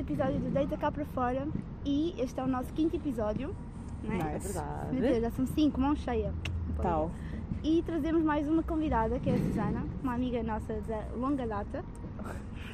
episódio do Deita Cá para Fora e este é o nosso quinto episódio. Não é? Nice. Verdade. Meu Deus, já são cinco, mão cheia. Tal. E trazemos mais uma convidada, que é a Susana, uma amiga nossa da longa data.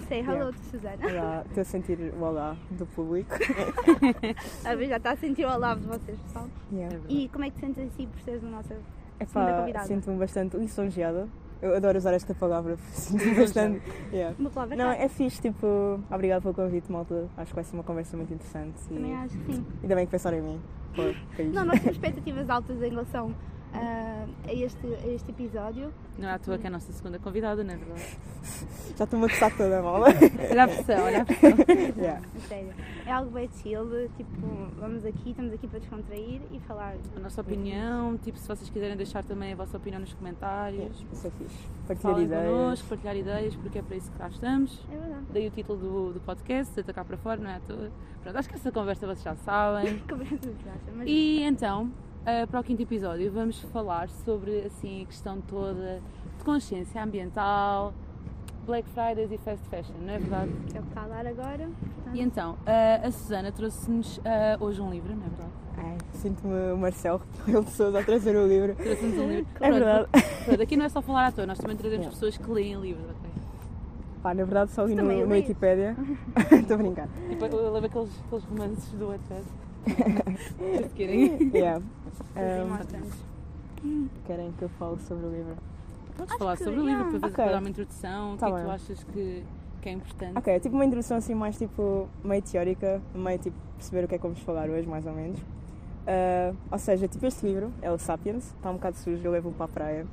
Say hello Yeah. to Susana. Olá, estou a sentir o olá do público. A ver, já está a sentir o alavo de vocês, pessoal. Yeah. É. E como é que te sentes assim por seres a nossa. Epá, Segunda convidada. sinto-me bastante lisonjeada. Eu adoro usar esta palavra, sinto-me bastante. Yeah. Uma palavra Não, é fixe, tipo, obrigado pelo convite, malta. Acho que vai ser uma conversa muito interessante. E Também acho que sim. ainda bem que pensaram em mim. Pô. Não, nós temos expectativas altas em relação ah, a, este, a este episódio. Não é à toa que é a nossa segunda convidada, não é verdade? Já estou-me a gostar toda, mal. Olha a pressão, olha a pressão. yeah. A sério. É algo bem chill, tipo, vamos aqui, estamos aqui para descontrair e falar. A nossa opinião, tipo, se vocês quiserem deixar também a vossa opinião nos comentários, Isso é fixe. Partilhar falem ideias. connosco, partilhar ideias, porque é para isso que cá estamos. É verdade. Daí o título do, do podcast, de atacar para fora, não é à toa. Pronto, acho que essa conversa vocês já sabem. Tu achas? Mas E então, eh, para o quinto episódio, vamos falar sobre assim, a questão toda de consciência ambiental, Black Fridays e Fast Fashion, não é verdade? é o que está a dar agora. portanto, E então, eh, a Susana trouxe-nos eh, hoje um livro, não é verdade? Ai, Sinto-me o Marcelo Rebelo de Sousa a trazer o livro. Trouxe-nos um livro. É verdade. Pronto, aqui não é só falar à toa, nós também trazemos Yeah. pessoas que leem livros, ok? Pá, na verdade só li no. Wikipédia. Estou a brincar. Tipo, eu lembro aqueles, aqueles romances do Wattpad. Se querem. Yeah. Um, querem que eu fale sobre o livro? Podes Acho falar que, sobre o livro para, fazer, Ok. para dar uma introdução, o Tá que é que tu achas que, que é importante? Ok, tipo uma introdução assim mais tipo meio teórica, meio tipo perceber o que é que vamos falar hoje, mais ou menos. Ah, ou seja, tipo este livro, é o Sapiens, está um bocado sujo, eu levo-o para a praia.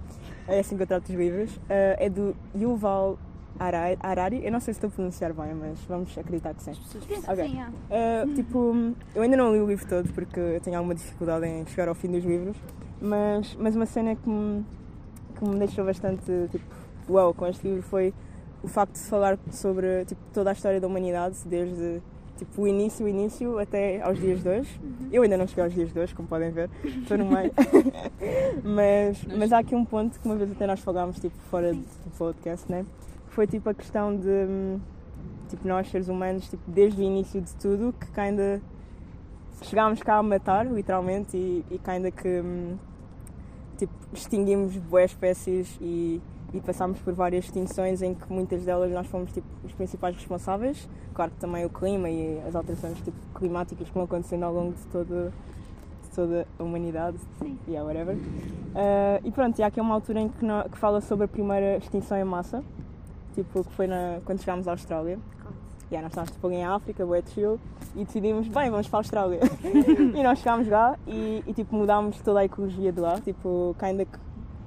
É assim que eu trato os livros. Ah, é do Yuval Harari, Harari, eu não sei se estou a pronunciar bem, mas vamos acreditar que sim. As pessoas Penso que Ok. sim, é. Uh, tipo, eu ainda não li o livro todo porque eu tenho alguma dificuldade em chegar ao fim dos livros, mas, mas uma cena que me, que me deixou bastante tipo, uau com este livro foi o facto de falar sobre tipo, toda a história da humanidade, desde tipo, o início, o início até aos dias de hoje. Eu ainda não cheguei aos dias de hoje, como podem ver, estou no meio. mas, mas há aqui um ponto que uma vez até nós falámos tipo, fora do podcast, né? Que foi tipo a questão de tipo, nós seres humanos, tipo, desde o início de tudo, que ainda chegámos cá a matar, literalmente, e, e ainda que tipo, extinguimos boas espécies e, e passámos por várias extinções em que muitas delas nós fomos tipo, os principais responsáveis. Claro que também o clima e as alterações tipo, climáticas que vão acontecendo ao longo de, todo, toda a humanidade. Sim. Yeah, whatever. Ah, e pronto, e há aqui uma altura em que, que fala sobre a primeira extinção em massa, tipo, que foi na, quando chegámos à Austrália. Yeah, nós estávamos tipo, em África, bué de chill, e decidimos, bem, vamos para a Austrália. e nós chegámos lá e, e, tipo, mudámos toda a ecologia de lá. Tipo, ainda que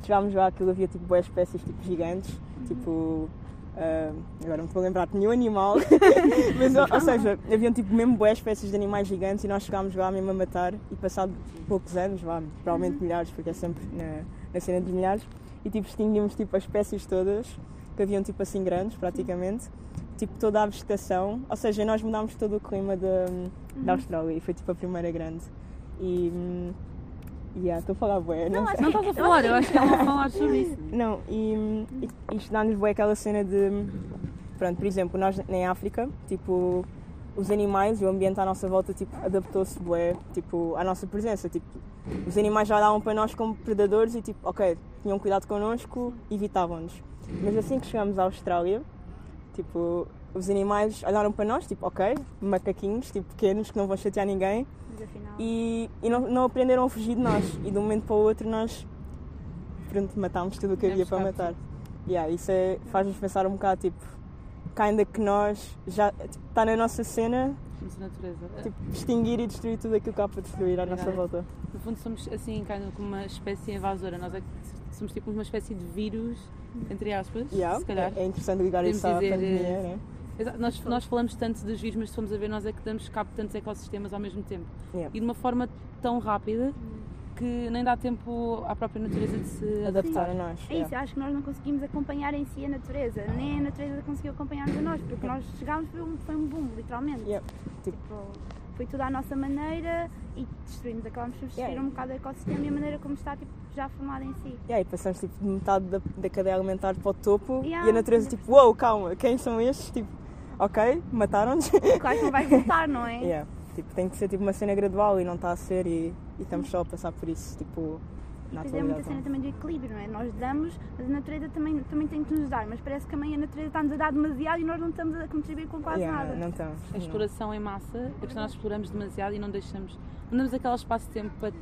chegámos lá, aquilo havia tipo, boas espécies tipo, gigantes, tipo. ah, agora não estou a lembrar de nenhum animal, mas ou, ou seja, haviam tipo mesmo boas espécies de animais gigantes e nós chegámos lá mesmo a matar e passado poucos anos, vá, provavelmente milhares, porque é sempre na, na cena dos milhares, e tipo extinguimos tipo as espécies todas, haviam tipo assim grandes praticamente, tipo toda a vegetação, ou seja, nós mudámos todo o clima da, da Austrália e foi tipo a primeira grande. E. hum, Yeah, estou a falar bué, não, sei. Não estás a falar, eu acho que ela vai falar sobre isso. Não, e, e, e isto dá-nos bué aquela cena de. Pronto, por exemplo, nós em África, tipo, os animais e o ambiente à nossa volta, tipo, adaptou-se bué, tipo, à nossa presença. Tipo, os animais já davam para nós como predadores e, tipo, ok, tinham cuidado connosco, evitavam-nos. Mas assim que chegamos à Austrália, tipo, os animais olharam para nós, tipo, ok, macaquinhos, tipo, pequenos, que não vão chatear ninguém, e, e não, não aprenderam a fugir de nós. E de um momento para o outro nós pronto, matámos tudo o que havia para matar. Yeah, isso é, faz-nos pensar um bocado, tipo, ainda que nós já está na nossa cena, tipo, extinguir e destruir tudo aquilo que há para destruir à nossa volta. No fundo somos assim, como uma espécie invasora. Nós é que somos tipo uma espécie de vírus, entre aspas, Yeah, se calhar. É, é interessante ligar Podemos isso à dizer, pandemia, eh, né? Exato, Nós, nós falamos tanto dos vírus, mas se formos a ver, nós é que damos cabo de tantos ecossistemas ao mesmo tempo. Yeah. E de uma forma tão rápida que nem dá tempo à própria natureza de se Adaptar a nós. É isso, acho que nós não conseguimos acompanhar em si a natureza, nem a natureza conseguiu acompanhar-nos a nós, porque nós chegámos, foi um, foi um boom, literalmente. Yeah. Tipo, foi tudo à nossa maneira e destruímos, acabámos por destruir Yeah. um bocado o ecossistema e a maneira como está tipo, já formada em si. Yeah, e passamos tipo, de metade da, da cadeia alimentar para o topo Yeah. e a natureza tipo, uou, calma, quem são estes? Tipo, ok, mataram-nos. Claro que não vai voltar, não é? yeah. tipo, tem que ser tipo uma cena gradual e não está a ser e, e estamos só a passar por isso, tipo, na Pois é muita cena também do equilíbrio, não é? Nós damos, mas a natureza também, também tem que nos dar, mas parece que também a natureza está-nos a dar demasiado e nós não estamos a contribuir com quase Yeah, nada. não estamos. A exploração em massa, a questão nós exploramos demasiado e não deixamos, não damos aquele espaço de tempo para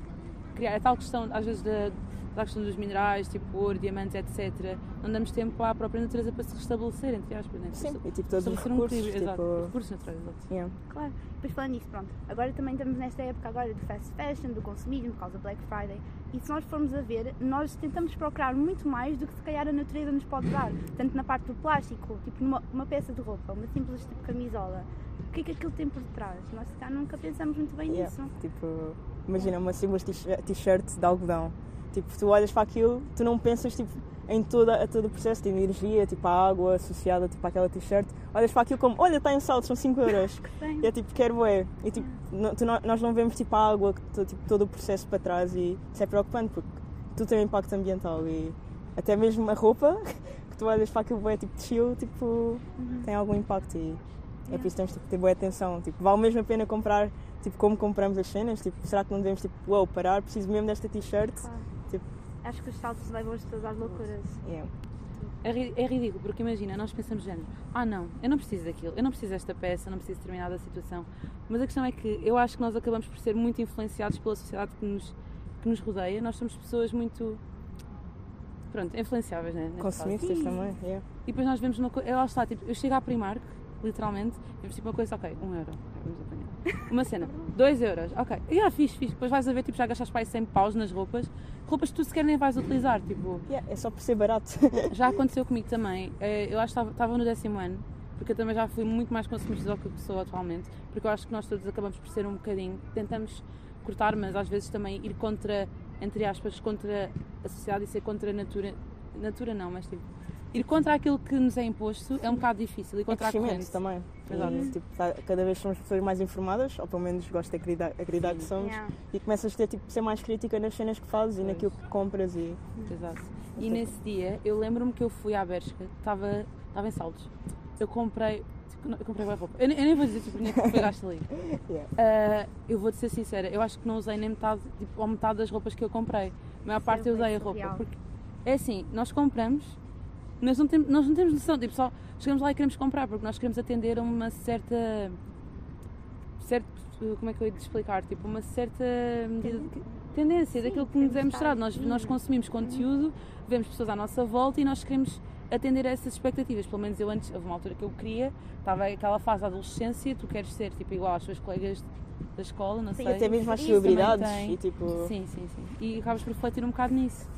criar. A tal questão, às vezes, da, da questão dos minerais, tipo ouro, diamantes, etc. Não damos tempo à própria natureza para se restabelecer, entre aspas. Né? Sim, e tipo todos os Estabelecer um recursos, equilíbrio, exato. tipo, Recursos naturais, exato. yeah. Claro. Depois falando nisso, pronto. Agora também estamos nesta época agora do fast fashion, do consumismo, por causa do Black Friday. E se nós formos a ver, nós tentamos procurar muito mais do que se calhar a natureza nos pode dar. Tanto na parte do plástico, tipo numa uma peça de roupa, uma simples tipo camisola. O que é que aquilo tem por detrás? Nós se calhar nunca pensamos muito bem Yeah. nisso. Tipo, imagina uma simples t-shirt de algodão. Tipo, tu olhas para aquilo, tu não pensas tipo, em toda, todo o processo de energia, tipo a água associada tipo, àquela t-shirt. Olhas para aquilo como, olha, está em saldo, são 5 euros. E é tipo, quero é. E tipo, tu não- nós não vemos tipo a água, que tipo, todo o processo para trás e isso é preocupante porque tudo tem um impacto ambiental e até mesmo a roupa, que tu olhas para aquilo é tipo de chill, tipo, tem algum impacto e é por isso que temos tipo, de ter boa atenção. Tipo, vale mesmo a pena comprar, tipo, como compramos as cenas? Tipo, será que não devemos, tipo, uau, parar, preciso mesmo desta t-shirt? Claro. Acho que os saltos levam as pessoas às loucuras. yeah. É, ri- é ridículo, porque imagina, nós pensamos género, ah não, eu não preciso daquilo, eu não preciso desta peça, eu não preciso de determinada situação. Mas a questão é que eu acho que nós acabamos por ser muito influenciados pela sociedade que nos, que nos rodeia. Nós somos pessoas muito. Pronto, influenciáveis, né? Consumistas também, yeah. E depois nós vemos uma coisa. Lá está, tipo, eu chego à Primark, literalmente, e vemos tipo uma coisa, ok, um euro, vamos apanhar. Uma cena, dois euros, ok. E ah, fixe, fixe. Depois vais a ver, tipo, já gastaste para aí 100 paus nas roupas, roupas que tu sequer nem vais utilizar, tipo. Yeah, é só por ser barato. Já aconteceu comigo também. Eh, Eu acho que estava- estava no décimo ano, porque eu também já fui muito mais consumista do que sou atualmente, porque eu acho que nós todos acabamos por ser um bocadinho. Tentamos cortar, mas às vezes também ir contra, entre aspas, contra a sociedade e ser contra a natura. Natura não, mas tipo. Ir contra aquilo que nos é imposto é um bocado difícil e É contra a crescimento corrente. também. Exato. E, tipo, tá- cada vez somos pessoas mais informadas, ou pelo menos gosto de acreditar, acreditar que somos, Yeah. e começas a ter, tipo, ser mais crítica nas cenas que fazes e Pois. naquilo que compras e... Exato. E nesse dia, eu lembro-me que eu fui à Bershka, estava estava em saldos. Eu comprei. tipo, não, Eu comprei boa roupa. Eu, nem- eu nem vou dizer tipo, o dinheiro que gasto ali. Yeah. Ah, eu vou-te ser sincera, eu acho que não usei nem metade, tipo, ou metade das roupas que eu comprei. A maior parte eu foi usei a roupa. Porque é assim, nós compramos, mas não temos, nós não temos noção, tipo, só chegamos lá e queremos comprar, porque nós queremos atender a uma certa. certo, como é que eu ia te explicar? Tipo, uma certa medida de- tendência Sim, daquilo que nos é mostrado. Nós, nós consumimos conteúdo, vemos pessoas à nossa volta e nós queremos atender a essas expectativas. Pelo menos eu antes, houve uma altura que eu queria, estava aquela fase da adolescência, tu queres ser tipo igual às tuas colegas da escola, não Sim, sei. Até mesmo às celebridades tem. e tipo... Sim, sim, sim. E acabas por refletir um bocado nisso.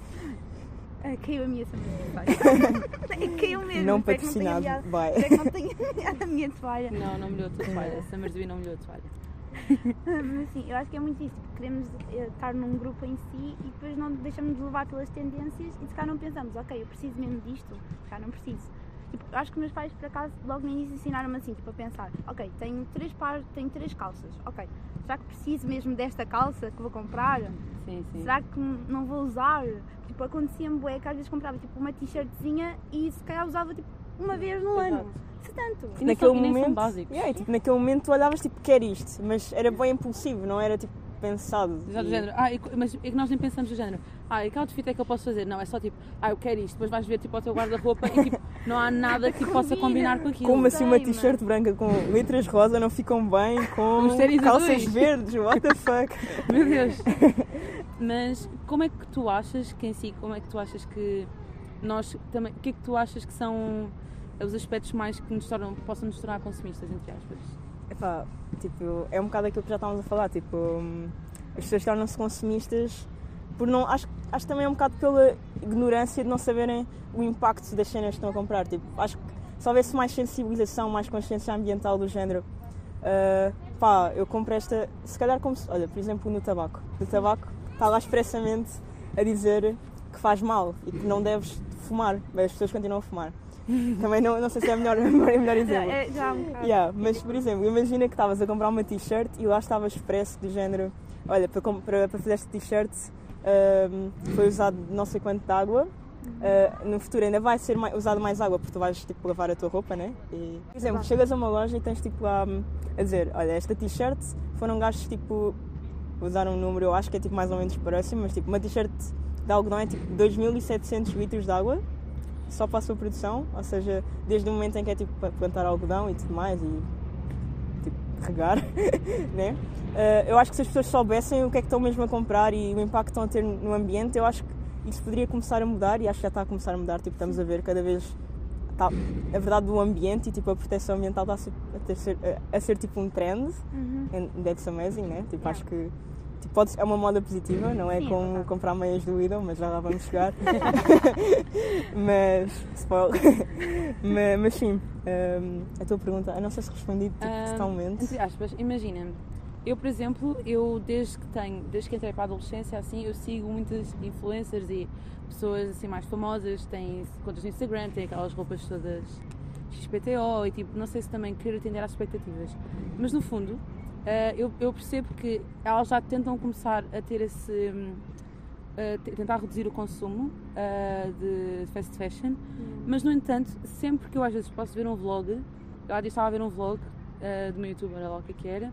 Ah, caiu a minha toalha. caiu mesmo. Não patrocinado, vai. não tenha enviado a minha toalha. Não, não melhorou a tua toalha. Summersby não melhorou a toalha. Mas assim, eu acho que é muito isso. Queremos eh, estar num grupo em si e depois não deixamos de levar pelas tendências e se calhar não pensamos, ok, eu preciso mesmo disto, se calhar não preciso. Tipo, eu acho que meus pais, por acaso, logo no início ensinaram-me assim, tipo, a pensar, ok, tenho três pares, tenho três calças, ok, será que preciso mesmo desta calça que vou comprar? Sim, sim. Será que não vou usar? Tipo, acontecia-me bué que às vezes comprava tipo uma t-shirtzinha e se calhar usava tipo uma vez no Exato. ano. Se tanto. E naquele e momento, básicos. yeah, e, tipo, naquele momento tu olhavas tipo, quer isto, mas era bem impulsivo, não era tipo pensado. Já do E- género, ah, e mas é que nós nem pensamos do género, ah, e que outfit é que eu posso fazer? Não, é só tipo, ah, eu quero isto, depois vais ver tipo ao teu guarda-roupa e tipo, não há nada que possa Combina. combinar com aquilo. Como assim uma t-shirt branca com letras rosa não ficam bem com calças azuis. verdes? What the fuck? Meu Deus! Mas como é que tu achas que em si, como é que tu achas que nós também, o que é que tu achas que são os aspectos mais que nos tornam, possam nos tornar consumistas, entre aspas? Epá, tipo, é um bocado aquilo que já estávamos a falar, tipo, hum, as pessoas tornam-se consumistas por não, acho, acho que também é um bocado pela ignorância de não saberem o impacto das cenas que estão a comprar, tipo, acho que se houvesse mais sensibilização, mais consciência ambiental do género, ah, pá, eu compro esta, se calhar como se, olha, por exemplo, no tabaco, no tabaco está lá expressamente a dizer que faz mal e que não deves fumar, mas as pessoas continuam a fumar. Também não, não sei se é o melhor, o melhor Já, exemplo. é, já um. Yeah, mas, por exemplo, imagina que estavas a comprar uma t-shirt e lá estava expresso do género: olha, para, para, para fazer esta t-shirt ahm, foi usado não sei quanto de água Uh, no futuro ainda vai ser mais, usado mais água porque tu vais tipo, lavar a tua roupa, né? E, por exemplo, chegas a uma loja e tens tipo lá a dizer: Olha, esta t-shirt foram gastos tipo. Usaram um número, eu acho que é tipo mais ou menos próximo, mas tipo uma t-shirt de algodão é tipo 2700 litros de água só para a sua produção, ou seja, desde o momento em que é tipo plantar algodão e tudo mais e tipo regar, né? Uh, eu acho que se as pessoas soubessem o que é que estão mesmo a comprar e o impacto que estão a ter no ambiente, eu acho que isso poderia começar a mudar e acho que já está a começar a mudar. Tipo, estamos a ver cada vez está, a verdade do ambiente e tipo, a proteção ambiental está a ser, a, ser, a, a ser tipo um trend. Uhum. And that's amazing, né? Tipo, yeah. acho que tipo, pode, é uma moda positiva, não é Sim, como é comprar meias do Lidl, mas já lá vamos chegar. mas, spoiler. mas, mas sim, um, a tua pergunta, eu não sei se respondi tipo, um, totalmente. Entre aspas, imagina-me eu, por exemplo, eu desde que tenho, desde que entrei para a adolescência, assim, eu sigo muitas influencers e pessoas assim mais famosas, têm contas no Instagram, têm aquelas roupas todas XPTO e tipo, não sei se também querer atender às expectativas. Mas no fundo, uh, eu, eu, percebo que elas já tentam começar a ter esse. Uh, tentar reduzir o consumo uh, de fast fashion, hum. mas no entanto, sempre que eu às vezes posso ver um vlog, eu já estava a ver um vlog de uma youtuber, lá o que, é que era,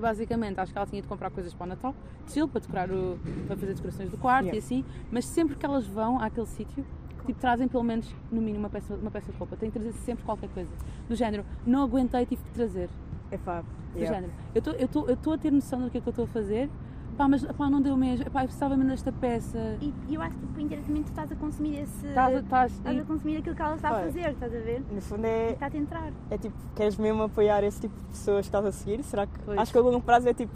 Basicamente, acho que ela tinha de comprar coisas para o Natal, chill, para decorar o, para fazer decorações do quarto yeah. e assim, mas sempre que elas vão àquele sítio, tipo, trazem pelo menos, no mínimo, uma peça, uma peça de roupa. Têm de trazer sempre qualquer coisa. Do género, não aguentei, tive de trazer. É fácil. Do yeah. género, eu estou a ter noção do que é que eu estou a fazer, pá, mas pá, não deu mesmo, pá, eu precisava mesmo desta peça. E, eu acho que tipo, indiretamente tu estás a consumir esse. Estás, estás, estás a consumir aquilo que ela está a fazer, estás a ver? No fundo é. Está a entrar. É tipo, queres mesmo apoiar esse tipo de pessoas que estás a seguir? Será que. Pois. Acho que a longo prazo é tipo,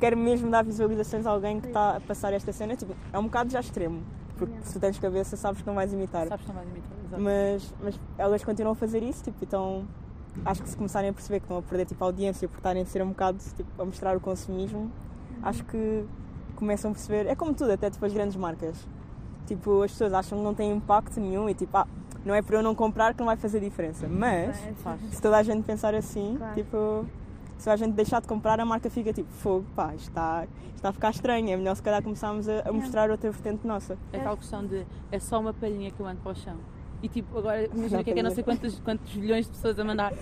quero mesmo dar visualizações a alguém que está a passar esta cena. Tipo, é um bocado já extremo. Porque se tu tens cabeça, sabes que não vais imitar. Sabes que não vais imitar, exato. Mas, mas elas continuam a fazer isso, tipo, então acho que se começarem a perceber que estão a perder tipo, a audiência por estarem a ser um bocado tipo, a mostrar o consumismo. Acho que começam a perceber. É como tudo, até tipo as grandes marcas. Tipo, as pessoas acham que não tem impacto nenhum e tipo, ah, não é para eu não comprar que não vai fazer diferença. Mas, se toda a gente pensar assim, claro. tipo, se a gente deixar de comprar, a marca fica tipo, fogo, pá, está, está a ficar estranho. É melhor se calhar começarmos a, a mostrar outra vertente nossa. É tal questão de, é só uma palhinha que eu ando para o chão. E tipo, agora imagina que é que é não sei quantos, quantos milhões de pessoas a mandar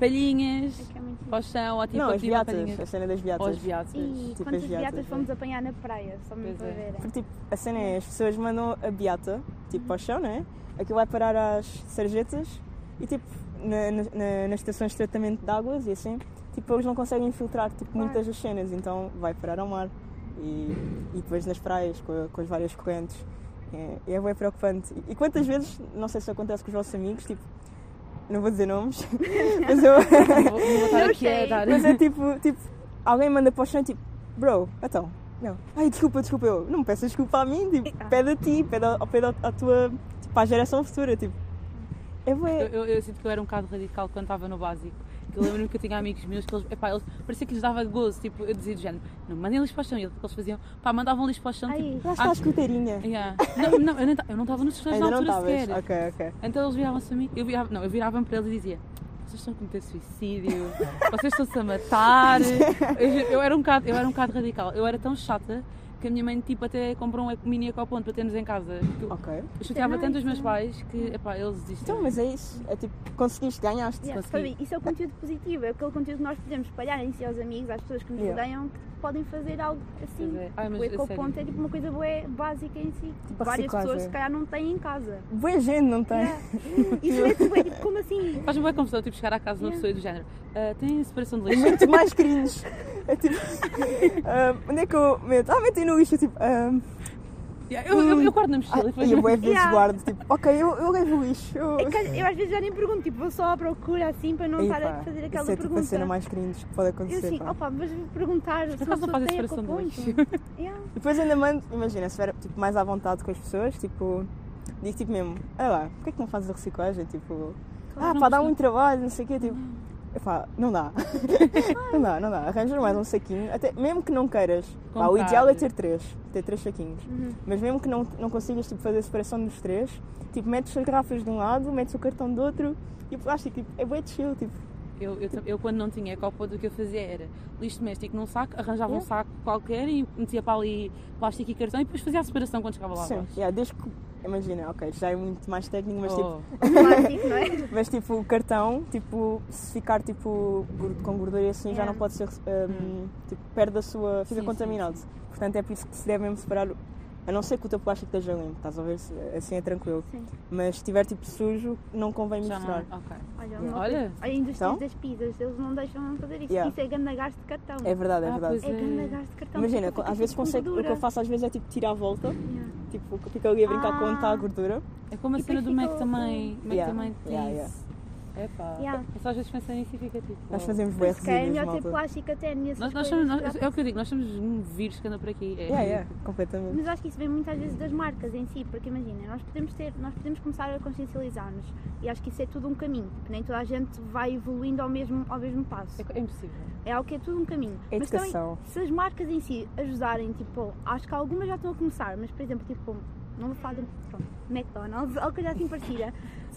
palhinhas é, é para o chão ou tipo não, a as beatas, a cena das beatas. Ou as beatas. E tipo quantas beatas, fomos apanhar na praia, só mesmo para é. ver. Porque, tipo, a cena é, as pessoas mandam a beata tipo para o chão, né? Aquilo vai parar às sarjetas e tipo na, na, nas estações de tratamento de águas e assim, tipo eles não conseguem filtrar tipo, claro. muitas das cenas, então vai parar ao mar. E, e depois nas praias com, com as várias correntes é, é bem preocupante. E quantas vezes, não sei se acontece com os vossos amigos, tipo, não vou dizer nomes, mas eu. não vou, não vou aqui a dar. Mas é tipo, tipo, alguém manda para o chão tipo, bro, então, não, ai desculpa, desculpa, eu não me peças desculpa a mim, tipo, ah. pede a ti, pede, a, pede a, a tua, tipo, à geração futura, tipo. É bem... eu, eu, eu sinto que eu era um bocado radical quando estava no básico eu lembro-me que eu tinha amigos meus que eles, epá, eles parecia que lhes dava gozo, tipo, eu dizia do género, não, mandem lixo para o chão. E eles faziam, pá, mandavam lixo para o chão. Ai, tipo, lá está a escuteirinha. Yeah. Não, não, eu não estava nos restaurantes na altura sequer. Ok, ok. Então eles viravam-se a mim, eu virava, não, eu virava-me para eles e dizia, vocês estão a cometer suicídio, vocês estão-se a matar. Eu, eu, era um bocado, eu era um bocado radical, eu era tão chata que a minha mãe tipo, até comprou um mini ecoponto para termos em casa. Ok. Eu chateava tanto os meus pais que epá, eles desistiram. Então, mas é isso. É tipo, conseguiste, ganhaste. Yeah, Consegui. Isso é o conteúdo positivo, é aquele conteúdo que nós podemos espalhar em si aos amigos, às pessoas que nos yeah. rodeiam, que podem fazer algo assim. É. Ai, o ecoponto é tipo uma coisa boa, básica em si. Tipo, Várias pessoas se calhar não têm em casa. Boa gente não tem. Yeah. Isso é tipo, tipo, como assim? Faz-me boa confusão, tipo, chegar à casa de uma pessoa do género. Uh, tem separação de lixo? Muito mais cringe. É tipo, um, onde é que eu meto? Ah, meto no lixo, tipo. Um, yeah, eu, eu, eu, guardo na mochila ah, e depois. Eu às vezes yeah. guardo, tipo, ok, eu, eu levo o lixo. Eu... É que, eu às vezes já nem pergunto, tipo, vou só à procura assim para não estar a fazer aquela isso é, pergunta. Tipo, a cena mais cringe que pode acontecer. Eu assim, opa, mas vou perguntar se não faz a separação de lixo. yeah. Depois ainda mando, imagina, se estiver tipo, mais à vontade com as pessoas, tipo, digo tipo mesmo, olha lá, porquê que não fazes a reciclagem? Tipo, claro, ah, para dar muito trabalho, não sei o quê, tipo. Epá, não dá. não dá, não dá. Arranjas mais um saquinho. Até, mesmo que não queiras. Pá, o ideal é ter três. Ter três saquinhos. Uhum. Mas mesmo que não, não consigas tipo, fazer a separação dos três, tipo, metes as garrafas de um lado, metes o cartão do outro e o plástico. Tipo, é bem chill. Tipo. Eu, eu, eu, quando não tinha copo, o que eu fazia era lixo doméstico num saco, arranjava yeah. um saco qualquer e metia para ali plástico e cartão e depois fazia a separação quando chegava lá Sim, yeah, desde que imagina, ok, já é muito mais técnico, mas tipo, Oh, não é? mas tipo, o cartão, tipo, se ficar tipo com gordura e assim, já Yeah. não pode ser, hum, tipo, perde a sua, fica Sim, sim, contaminado. Portanto, é por isso que se deve mesmo separar, a não ser que o teu plástico esteja limpo, estás a ver, assim é tranquilo. Sim. Mas se estiver tipo sujo, não convém já não. misturar. Ok. Olha, Yeah. Olha. a indústria Então? das pizzas, eles não deixam fazer isso. Yeah. Isso é grande gasto de cartão. É verdade, é Ah, verdade. pois É grande gasto de cartão. Imagina, porque às vezes fica com consegue, o que eu faço às vezes é tipo tirar a volta, Yeah. tipo, fico ali a brincar com onde está a Ah. gordura. É como a E cena do Mac fica também. Mac Yeah. também diz. Yeah, yeah. É pá. Yeah. Mas às vezes pensa nisso e fica tipo. Nós oh. fazemos Se calhar é melhor ter plástico até nessas Nós, nós coisas. somos, nós- já- é o que eu digo, nós somos um vírus que anda por aqui. É Yeah, yeah, completamente. Mas acho que isso vem muitas vezes das marcas em si, porque imagina, nós podemos ter, nós podemos começar a consciencializar-nos e acho que isso é tudo um caminho, porque nem toda a gente vai evoluindo ao mesmo, ao mesmo passo. É, é impossível. É algo que é tudo um caminho. Mas também, Educação. se as marcas em si ajudarem, tipo, acho que algumas já estão a começar, mas por exemplo, tipo, não vou falar de pronto, McDonald's, ou coisa assim parecida.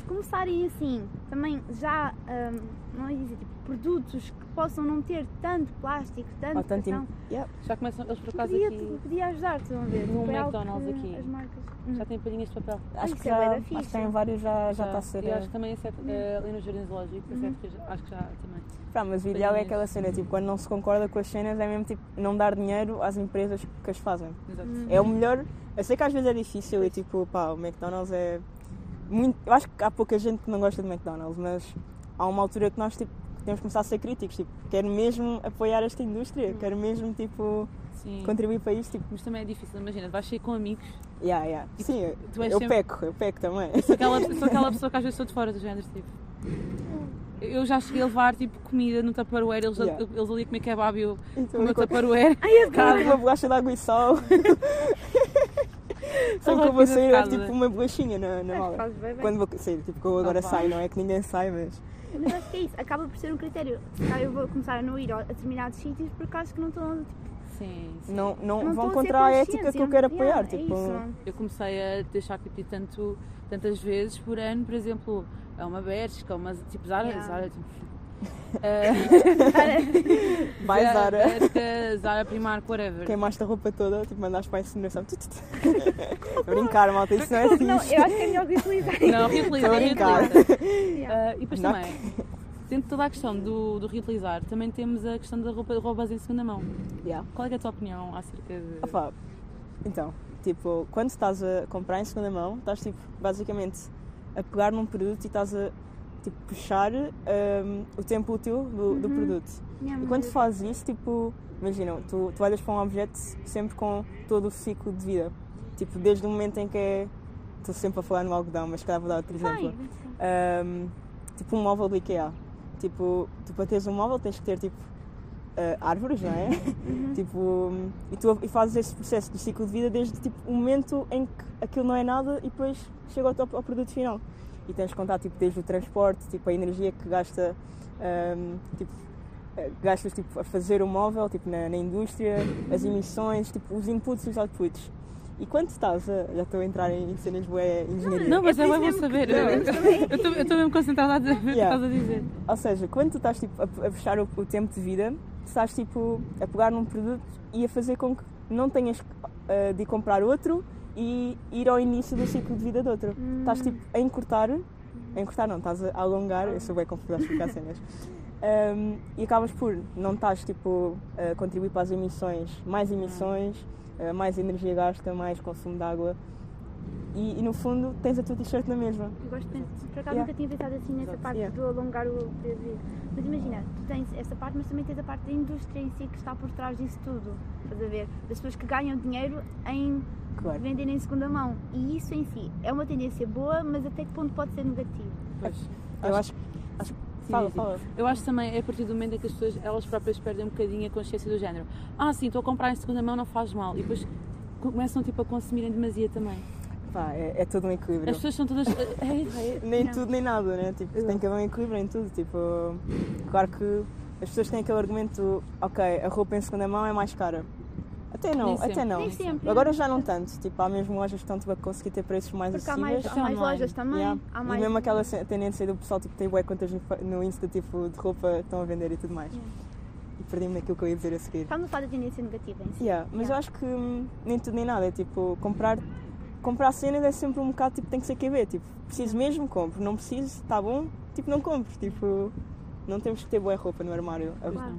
Se começarem assim, também já, hum, não ia dizer, tipo, produtos que possam não ter tanto plástico, tanto Ou tanto cartão, yeah. Já começam, eles por acaso podia, aqui podia ajudar, estão a ver? No Tipo, é McDonald's que aqui. As marcas... já têm palhinhas de papel. Acho isso que é bué já, da acho que fixe. já em vários já já está a ser. E eh, acho que também é, eh, ali no Jardim Zoológico, é Uhum. já- acho que já também. Pá, mas o ideal é aquela cena, tipo, quando não se concorda com as cenas, é mesmo tipo não dar dinheiro às empresas que as fazem. Exato. Hum. É o melhor. Eu sei que às vezes é difícil e tipo, pá, o McDonald's é. Muito, eu acho que há pouca gente que não gosta de McDonald's, mas há uma altura que nós tipo, temos que começar a ser críticos. Tipo, quero mesmo apoiar esta indústria, quero mesmo tipo, Sim. contribuir para isto. Tipo, Mas também é difícil, imagina, vais sair com amigos, yeah, yeah. Sim, eu, tu és eu sempre- peco, eu peco também. sou aquela, sou aquela pessoa que às vezes estou de fora do género, tipo. Eu já cheguei a levar tipo comida no Tupperware, eles, Yeah. eles ali comer kebab e eu Então, com o meu Tupperware. Ai, eu uma bolacha de água e sal. Sempre que eu vou sair é tipo uma bolachinha na, na mala. Faz bem, bem. Quando vou sair, tipo, que eu agora pá. saio, não é que ninguém sai, mas. Mas acho que é isso, acaba por ser um critério. Se calhar eu vou começar a não ir a determinados sítios porque acho que não estão. Tipo, Sim, sim. Não, não, não vão a contra a ética que eu quero apoiar. Tipo, é isso. Eu comecei a deixar tipo, ir tanto, tantas vezes por ano, por exemplo, a uma Bershka, uma tipo Zara, Yeah. Zara tipo. Eh, Vai Zara. Bershka, Zara Primark, whatever. Queimaste a roupa toda, tipo, mandaste para a incineração. Brincar, malta, isso não é fixe. não, eu acho que é melhor reutilizar. Não, reutiliza, Estou a brincar. reutiliza. Yeah. Ah, e depois Não. também, dentro de toda a questão do, do reutilizar, também temos a questão da roupa, roubas em segunda mão. Yeah. Qual é, é a tua opinião acerca de. Opa, então, tipo, quando estás a comprar em segunda mão, estás tipo, basicamente a pegar num produto e estás a tipo, puxar hum, o tempo útil do, do Uhum. produto. Yeah, E quando mas- fazes isso, tipo, imagina, tu, tu olhas para um objeto sempre com todo o ciclo de vida. Tipo, desde o momento em que é. Estou sempre a falar no algodão, mas calhar vou dar outro exemplo. Um, tipo um móvel do IKEA. Tipo, tu para teres um móvel tens que ter tipo uh, árvores, não é? Uhum. tipo, e tu e fazes esse processo de ciclo de vida desde tipo, o momento em que aquilo não é nada e depois chega ao, ao produto final. E tens de contar tipo, desde o transporte, tipo, a energia que gasta, um, tipo, eh, gastas tipo, a fazer o móvel tipo, na, na indústria, as emissões, tipo, os inputs e os outputs. E quando estás a. Já estou a entrar em cenas bué engenharia. Não, mas É é bom mesmo saber. que- Eu estou- mesmo concentrada a ver o que Yeah. estás a dizer. Ou seja, quando tu estás tipo, a, a puxar o, o tempo de vida, estás tipo, a pegar num produto e a fazer com que não tenhas uh, de comprar outro e ir ao início do ciclo de vida de outro. Hum. Estás tipo a encurtar, a encurtar não, estás a alongar, eu sou bem confusa a explicar cenas. Um, e acabas por não estás tipo a contribuir para as emissões, mais emissões, uh, mais energia gasta, mais consumo de água. E, e, no fundo tens a tua t-shirt na mesma. Eu gosto de pensar, por acaso Yeah. nunca tinha pensado assim nessa Exato. parte Yeah. do alongar o vida. Mas imagina, tu tens essa parte, mas também tens a parte da indústria em si que está por trás disso tudo. Estás a ver? Das pessoas que ganham dinheiro em Claro. vender em segunda mão. E isso em si é uma tendência boa, mas até que ponto pode ser negativo? Pois. Eu acho, acho Sim, Fala, fala. Eu acho também é a partir do momento em que as pessoas elas próprias perdem um bocadinho a consciência do género. Ah, sim, estou a comprar em segunda mão, não faz mal. E depois começam tipo, a consumir em demasia também. Pá, é, é todo um equilíbrio. As pessoas são todas. É, é, Nem Não. tudo nem nada, né? Tipo, tem que haver um equilíbrio em tudo. Tipo, claro que as pessoas têm aquele argumento, ok, a roupa em segunda mão é mais cara. Até não, Nem até sempre, não. Nem sempre. Agora já não tanto. Tipo, há mesmo lojas que estão tipo, a conseguir ter preços mais Porque há acessíveis. mais, há mais lojas também. Yeah. Há E mais... mesmo aquela tendência do pessoal tipo, tem bué contas no, Insta tipo, de roupa que estão a vender e tudo mais. Yeah. E perdi-me naquilo que eu ia dizer a seguir. Estamos a falar da tendência negativa em si. Yeah, mas Yeah. eu acho que hum, nem tudo nem nada. É tipo, comprar comprar cenas é sempre um bocado tipo, tem que ser QB. Tipo, preciso mesmo, compro. Não preciso, está bom, tipo, não compro. Tipo, não temos que ter boa roupa no armário. Claro.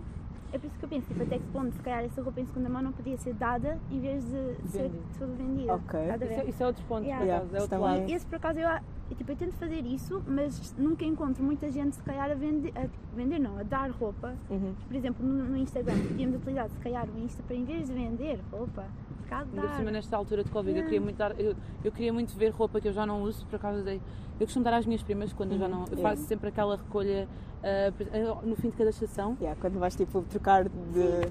É por isso que eu penso, tipo, até que ponto, se calhar essa roupa em segunda mão não podia ser dada em vez de ser tudo vendido. Ok. Isso, ver? é- isso é outro ponto, Yeah. por Yeah, acaso, é isso outro lado. Esse por acaso eu, eu, tipo, eu tento fazer isso, mas nunca encontro muita gente se calhar a vender, a, vender não, a dar roupa. Uhum. Por exemplo, no, no Instagram, podíamos utilizar se calhar o Insta para em vez de vender roupa, se calhar Ainda por cima dar. nesta altura de Covid, eu, Yeah. queria muito dar, eu, eu queria muito ver roupa que eu já não uso, por acaso. Eu costumo dar às minhas primas quando eu já Uhum. não. Eu Yeah. faço sempre aquela recolha ah, no fim de cada estação. Yeah, quando vais tipo trocar de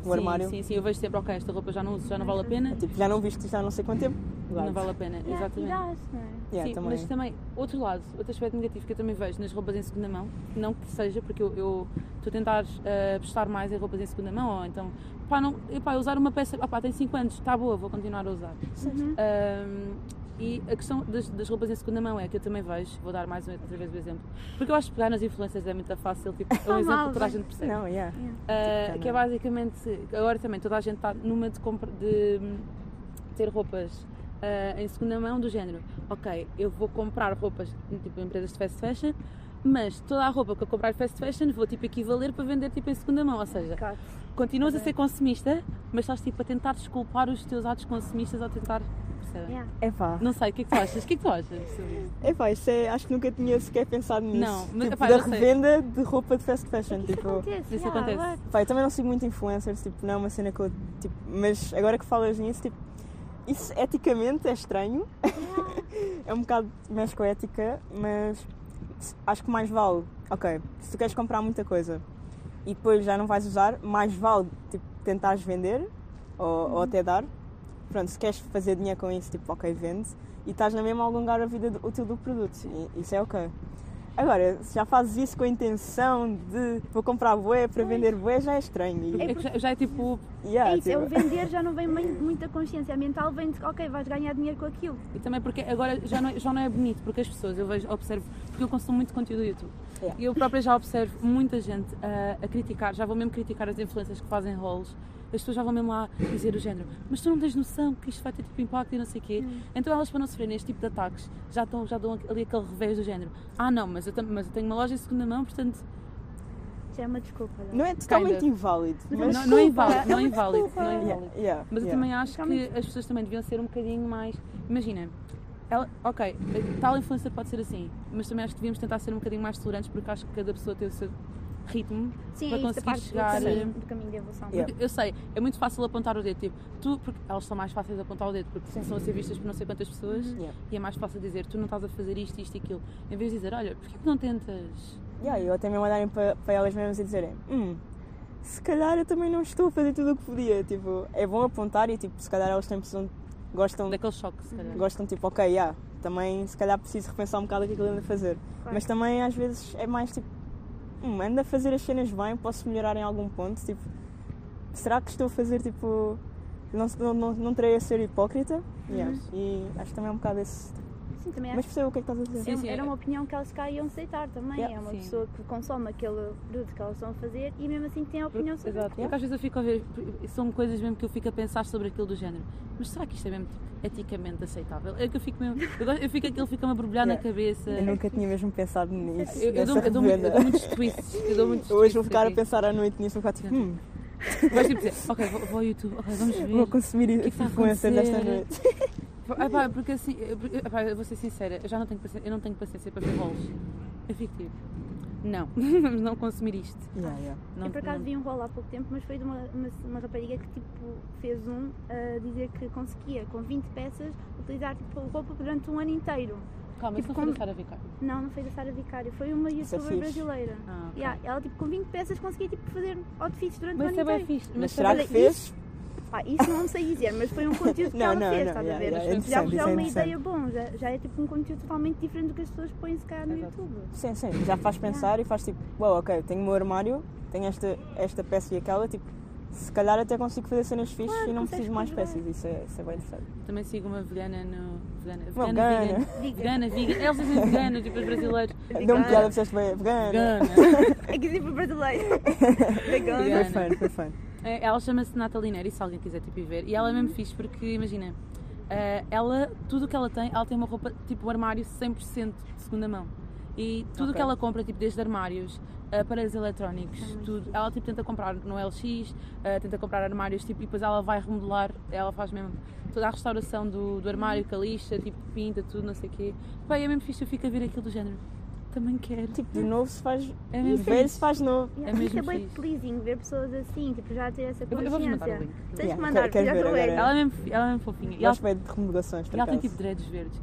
o armário, Sim, sim, sim, eu vejo sempre, ok, esta roupa já não uso, já não vale a pena. é tipo, já não viste há não sei quanto tempo. Não Vai. vale a pena, Yeah, exatamente. dás, não é? Yeah, Sim, também. mas também, outro lado, outro aspecto negativo que eu também vejo nas roupas em segunda mão, não que seja, porque eu eu estou a tentar ah, apostar mais em roupas em segunda mão, ou então, pá, não, epá, usar uma peça, pá, tem 5 anos, está boa, vou continuar a usar. Uhum. E a questão das, das roupas em segunda mão é que eu também vejo, vou dar mais uma, outra vez o exemplo, porque eu acho que pegar nas influências é muito fácil, tipo, é um Ah, exemplo que toda a gente percebe. Não, yeah. Uh, Tipo, que é não. basicamente agora também toda a gente está numa de, compra, de ter roupas uh, em segunda mão do género ok, eu vou comprar roupas tipo em empresas de fast fashion mas toda a roupa que eu comprar em fast fashion vou tipo equivaler para vender tipo em segunda mão ou seja, continuas a ser consumista mas estás tipo a tentar desculpar os teus atos consumistas ou tentar? Yeah. Epá, não sei, o que é que tu achas? o que é que tu achas sobre isto? epá, isso é, acho que nunca tinha sequer pensado nisso. Não, mas, tipo, epá, da revenda de roupa de fast fashion. Isso tipo, acontece, isso yeah, acontece. eu também não sigo muito influencers, tipo, não é uma cena que eu. Tipo, mas agora que falas nisso, tipo, isso eticamente é estranho. é um bocado mexe com a ética, mas acho que mais vale. Ok, se tu queres comprar muita coisa e depois já não vais usar, mais vale tipo, tentares vender ou, ou até dar. Pronto, se queres fazer dinheiro com isso, tipo, ok, vende e estás na mesma a alongar a vida útil do produto. Isso é ok. Agora, se já fazes isso com a intenção de vou comprar bué para vender bué, já é estranho. E, É que já, já é tipo yeah, É isso, é o tipo, vender já não vem muita consciência mental, vem de ok, vais ganhar dinheiro com aquilo. E também porque agora já não, é- já não é bonito, porque as pessoas, eu vejo, observo, porque eu consumo muito conteúdo do YouTube. Yeah. E eu própria já observo muita gente a, a criticar, já vou mesmo criticar as influências que fazem roles. As pessoas já vão mesmo lá dizer o género, mas tu não tens noção que isto vai ter tipo impacto e não sei o quê. Então elas para não sofrerem este tipo de ataques já, estão, já dão ali aquele revés do género. Ah não, mas eu, mas eu tenho uma loja em segunda mão, portanto Já é uma desculpa. não é totalmente Kinda. inválido. Mas não, não é inválido, é não é uma inválido, não é Yeah, inválido. yeah, Mas eu yeah. também acho que as pessoas também deviam ser um bocadinho mais. Imagina, ela, ok, tal influência pode ser assim, mas também acho que devíamos tentar ser um bocadinho mais tolerantes porque acho que cada pessoa tem o seu ritmo Sim, para é conseguir parte chegar. do caminho, do caminho de evolução. Yeah. Eu sei, é muito fácil apontar o dedo, tipo, tu, porque elas são mais fáceis de apontar o dedo porque são a ser vistas por não sei quantas pessoas Yeah. e é mais fácil dizer, tu não estás a fazer isto, isto e aquilo, em vez de dizer, olha, porquê que não tentas? Yeah, eu até mesmo olharem para, para elas mesmas e dizerem hum, se calhar eu também não estou a fazer tudo o que podia. Tipo, é bom apontar e tipo, se calhar elas têm precisam, gostam, Daquele choque, se calhar. gostam tipo, ok, yeah, também se calhar preciso repensar um bocado o que é que ele anda a fazer. Claro. Mas também às vezes é mais tipo, hum, anda a fazer as cenas bem, posso melhorar em algum ponto, tipo, será que estou a fazer tipo. Não, não, não, não terei a ser hipócrita? Yeah. E acho que também é um bocado esse. Sim, também Mas acho percebo o que é que estás a dizer. Sim, sim. era uma opinião que elas cá iam aceitar também. Yeah. É uma Sim. pessoa que consome aquele produto que elas estão a fazer e mesmo assim tem a opinião Porque, sobre exato. aquilo. Porque às vezes eu fico a ver, são coisas mesmo que eu fico a pensar sobre aquilo do género. Mas será que isto é mesmo tipo, eticamente aceitável? É que eu fico mesmo. Eu, fico aquilo fica-me a borbulhar na Yeah. cabeça. Eu nunca tinha mesmo pensado nisso. Eu, eu dou, eu, dou, eu dou muitos twists. Eu dou muitos Eu hoje vou ficar a pensar à noite nisso, vou ficar tipo, hum, Vais tipo dizer, ok, vou, vou ao YouTube, ok, vamos ver. vou consumir a influencers esta noite. Ah, pá, porque assim, eu- porque- ah, pá, eu vou ser sincera, eu já não tenho paciência, eu não tenho paciência para ver rolos. Eu fico tipo, não, vamos não consumir isto. Yeah, yeah. Não, eu por acaso não- vi um rolo há pouco tempo, mas foi de uma, uma, uma rapariga que tipo, fez um a dizer que conseguia com 20 peças utilizar tipo, roupa durante um ano inteiro. Calma, isso tipo, não foi como- da Sara Vicário. Não, não foi da Sara Vicário, foi uma Isso é youtuber fixe. brasileira. Ah, ok. Yeah, ela tipo com 20 peças conseguia tipo, fazer outfits durante Mas o isso é ano bem inteiro. fixe. Mas isso será é que fez? Pá, isso não sei dizer, mas foi um conteúdo que Não, ela não, fez, não, estás a yeah, ver? yeah, já, já é é uma ideia bom, já, já é tipo um conteúdo totalmente diferente do que as pessoas põem se calhar no Exato. YouTube. Sim, sim, já faz pensar e faz tipo, uau, ok, tenho o meu armário, tenho esta, esta peça e aquela, tipo, se calhar até consigo fazer cenas fixes Claro, e não preciso de mais peças, isso é, isso é bem interessante. Também sigo uma vegana no. Vegana, vegana, vegana. vegan. Vegana, vegan. Eles dizem vegana, tipo os brasileiros. Deu-me piada, disseste bem, vegana. Vegana. É que tipo brasileiro. Foi. Vegana. fã, foi fã. É, Ela chama-se Natalina e se alguém quiser tipo, ir ver. E ela é mesmo fixe porque, imagina, Uh, ela, tudo o que ela tem, ela tem uma roupa, tipo um armário 100% de segunda mão. E tudo o Ok. que ela compra, tipo desde armários, aparelhos eletrónicos, tudo, ela tipo tenta comprar no LX, uh, tenta comprar armários, tipo, e depois ela vai remodelar, ela faz mesmo toda a restauração do, do armário, Uhum. que a lixa, tipo, pinta, tudo, não sei o quê. E é mesmo fixe, eu fico a ver aquilo do género. Também quero. Tipo, de novo se faz. É de mesmo velho fixe. se faz novo. Yeah, É Isso é mesmo bem fixe. pleasing ver pessoas assim, tipo, já ter essa Eu, eu vou-vos mandar o consciência. link. Tens Yeah, que mandar, quero- quero já ver estou agora. Ela é mesmo, ela é mesmo fofinha. E ela, Gosto bem de por e ela tem acaso. tipo dreads verdes.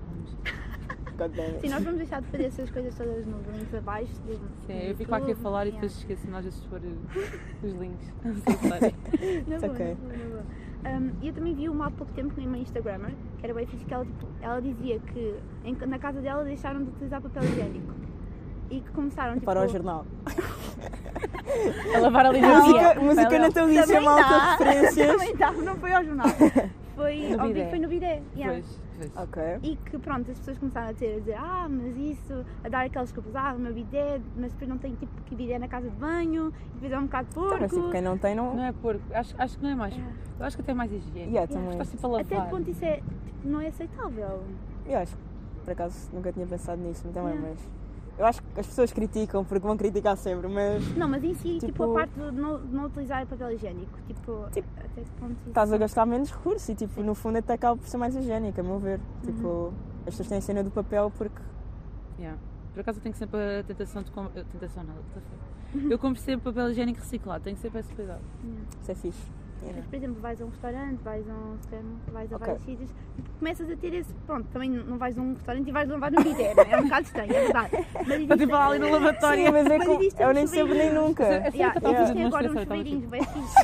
God damn it. Sim, nós vamos deixar de fazer essas coisas todas no link abaixo. do- Sim, do eu fico aqui a YouTube, falar e yeah. depois esqueço-me às vezes de pôr uh, os links. Na It's boa, okay. na boa, na boa. Um, eu também vi uma há pouco tempo numa Instagrammer, que era bem fixe, que ela, tipo, ela dizia que em- na casa dela deixaram de utilizar papel higiênico. E que começaram, tipo... Para o jornal. a lavar ali na Não. Música, música natalícia, malta, dá, referências. também dá, não foi ao jornal. Foi, No ao bidé. vivo, foi no bidé. yeah. Pois, pois. Ok. E que pronto, as pessoas começaram a ter a dizer, ah, mas isso, a dar aquelas desculpas, ah, o meu bidé, mas depois não tem tipo que bidé na casa de banho, e depois é um bocado porco. Então, mas tipo, quem não tem, não. Não é porco, acho, acho que não é mais. É. Eu acho que até é mais higiênico. Yeah, também. Estás tipo a lavar. Até que ponto isso é, tipo, não é aceitável? Eu acho que, por acaso, nunca tinha pensado nisso também, Yeah. mas. Eu acho que as pessoas criticam, porque vão criticar sempre, mas Não, mas em si, tipo, Tipo- a parte de não, de não utilizar papel higiênico, tipo, Tipo, até que ponto isso... estás a gastar menos recursos e, tipo, Sim. no fundo até acaba por ser mais higiênico, a meu ver. Tipo, as pessoas têm a cena do papel porque. Yeah. Por acaso eu tenho sempre a tentação de. Com... Tentação nada, fuck? Eu compro sempre papel higiênico reciclado, tenho sempre esse cuidado. Yeah. Isso é fixe. Mas, por exemplo, vais a um restaurante, vais a um supermercado, vais a Ok. vários sítios, começas a ter esse. Pronto, também não vais a um restaurante e vais lavar no bidé, não é? É um bocado estranho, é verdade. Mas Para existe- tipo ali no lavatório. Sim, mas é Mas existem Eu nem sempre nem nunca. É Yeah, que fazer existem agora uns demonstração, chuveirinhos bem fixos.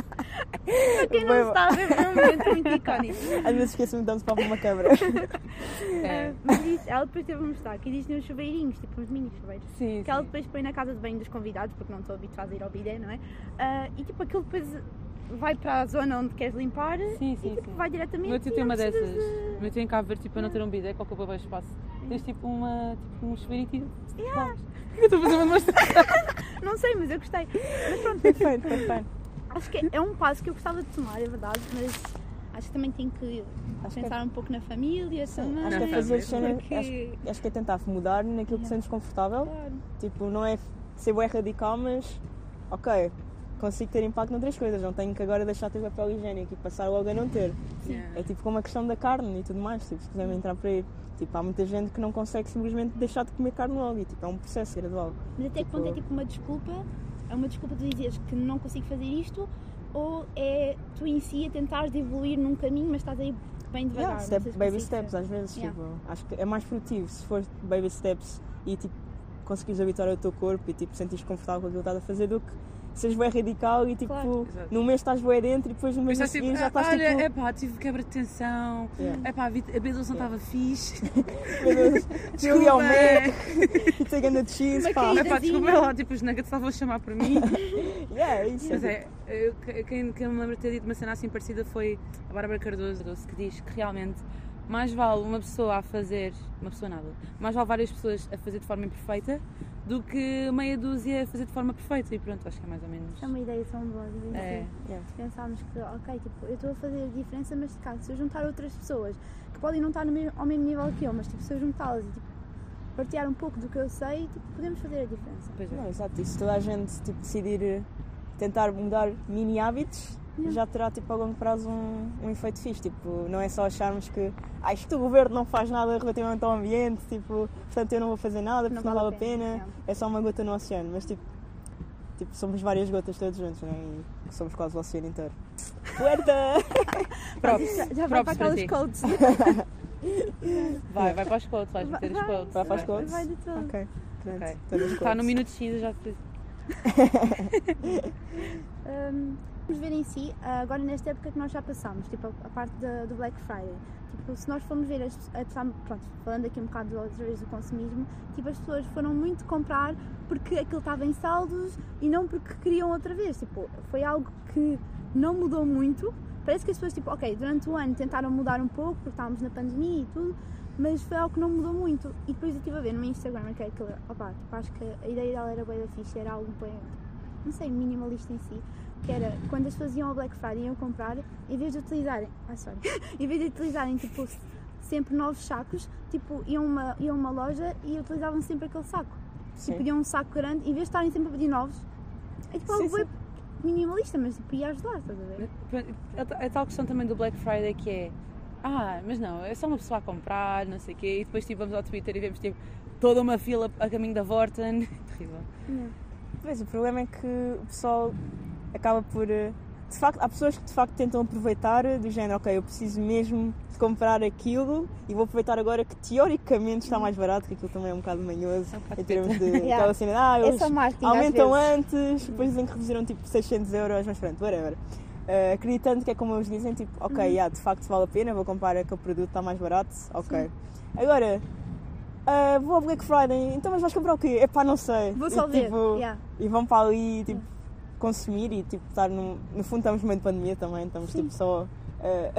Para quem não Bem- está a ver, foi um momento muito icónico. Às vezes esqueço-me de dar-me para uma câmara. É. Ah, mas isso, ela depois teve a mostrar que existem uns chuveirinhos, tipo uns mini chuveiros. Sim, Que ela sim. depois põe na casa de banho dos convidados, porque não estou habituada a ir ao bidé, não é? Ah, e tipo, aquilo depois vai para a zona onde queres limpar Sim, e sim, tipo, sim. vai O diretamente. meu tio e tem uma dessas. de- O meu tio em Cabo Verde, tipo, para não ter um bidé, que ocupa bem espaço. Tens tipo uma. Tipo um chuveirinho. Yeah. Eu estou a fazer uma demonstração. Não sei, mas eu gostei. Mas pronto, Perfeito, perfeito. Acho que é- um passo que eu gostava de tomar, é verdade, mas acho que também tenho que Acho que é- pensar um pouco na família também. acho que é fazer cenas. porque- Acho, acho que é tentar mudar naquilo que Yeah. te sentes confortável. Claro. Tipo, não é ser bem radical, mas ok, consigo ter impacto noutras coisas. Não tenho que agora deixar de ter papel higiênico e passar logo a não ter. É tipo como a questão da carne e tudo mais, tipo, se quiserem entrar por aí. Tipo, há muita gente que não consegue simplesmente deixar de comer carne logo e tipo, é um processo gradual. Mas até que Tipo- ponto é tipo uma desculpa? É uma desculpa tu dizeres que não consigo fazer isto? Ou é tu em si a tentares de evoluir num caminho, mas estás aí bem devagar? Yeah, step- se baby steps, às vezes, Yeah. tipo, acho que é mais produtivo se for baby steps e tipo, conseguires habituar o teu corpo e tipo, sentires confortável com aquilo que estás a fazer do que seres bem radical e tipo, Claro. Num mês estás bem dentro e depois no mês estás seguir tipo, já estás olha, tipo. é pá, tive quebra de tensão. Yeah. É pá, a a bênção estava fixe. Meu Deus, fui ali ao Desculpa. Mac e tenho anda de cheese, Uma pá. caída. É pá, desculpa lá, tipo, os nuggets estavam a chamar por mim. Yeah, é isso. Mas é, eu- que- quem, quem me lembra de ter dito uma cena assim parecida foi a Bárbara Cardoso, que diz que realmente mais vale uma pessoa a fazer, uma pessoa nada, mais vale várias pessoas a fazer de forma imperfeita do que meia dúzia fazer de forma perfeita. E pronto, acho que é mais ou menos. É uma ideia tão boa de. É. Yeah. Se pensarmos que, ok, tipo, eu estou a fazer a diferença, mas caso se eu juntar outras pessoas que podem não estar no mesmo- ao mesmo nível que eu, mas tipo, se eu juntá-las e tipo, partilhar um pouco do que eu sei, tipo, podemos fazer a diferença. Pois é. Não, exato, e se toda a gente tipo, decidir tentar mudar mini hábitos, Yeah. já terá tipo, a longo prazo um, um efeito fixe. Tipo, não é só acharmos que ah, isto o governo não faz nada relativamente ao ambiente, tipo, portanto eu não vou fazer nada porque não, vale a pena, yeah. é só uma gota no oceano. Mas tipo, tipo somos várias gotas todos juntos, né? E somos quase o oceano inteiro. Puerta! Props, Já, já vai para ti. codes. Vai, vai para os quotes, vais meter os Vai, quotes. Vai para as quotes? Vai de tudo. ok, pronto. Ok. todas as Está no minuto X, já te Hum, vamos ver em si, ah, agora nesta época que nós já passamos, tipo a, parte do Black Friday, tipo, se nós formos ver, as, a, pronto, falando aqui um bocado outra vez do consumismo, tipo, as pessoas foram muito comprar porque aquilo estava em saldos e não porque queriam outra vez, tipo, foi algo que não mudou muito, parece que as pessoas, tipo, ok, durante o ano tentaram mudar um pouco porque estávamos na pandemia e tudo, mas foi algo que não mudou muito, e depois eu estive a ver no meu Instagram, que é aquilo, opa, tipo, acho que a ideia dela era bem da fixe, era algo bem, não sei, minimalista em si, que era quando as pessoas iam ao Black Friday e iam comprar, em vez de utilizarem. Ah, sorry. em vez de utilizarem tipo sempre novos sacos, tipo, iam a uma, iam uma loja e utilizavam sempre aquele saco. Sim. Pediam um saco grande, em vez de estarem sempre a pedir novos. É tipo Sim, algo sim. bem minimalista, mas tipo, ia ajudar, estás a ver? A, a tal questão também do Black Friday que é ah, mas não, é só uma pessoa a comprar, não sei o quê, e depois tipo, vamos ao Twitter e vemos tipo toda uma fila a caminho da Vorten. Terrível. Pois, o problema é que o pessoal acaba por. eh, De facto, há pessoas que de facto tentam aproveitar eh, do género, ok, eu preciso mesmo de comprar aquilo e vou aproveitar agora que teoricamente está mais barato, que aquilo também é um bocado manhoso É em termos de Yeah. aquela cena, ah, É eles aumentam antes, depois dizem que reduziram tipo 600 euros, mas pronto, whatever. Eh, acreditando que é como eles dizem, tipo, ok, Uhum. yeah, de facto vale a pena, vou comprar aquele produto, está mais barato, ok. Agora, ah, vou ao Black Friday, então mas vais comprar o quê? Epá, não sei. Vou E, só ver. tipo, yeah. e vão para ali tipo, consumir e tipo, estar num, no fundo estamos no meio de pandemia também, estamos tipo, só eh,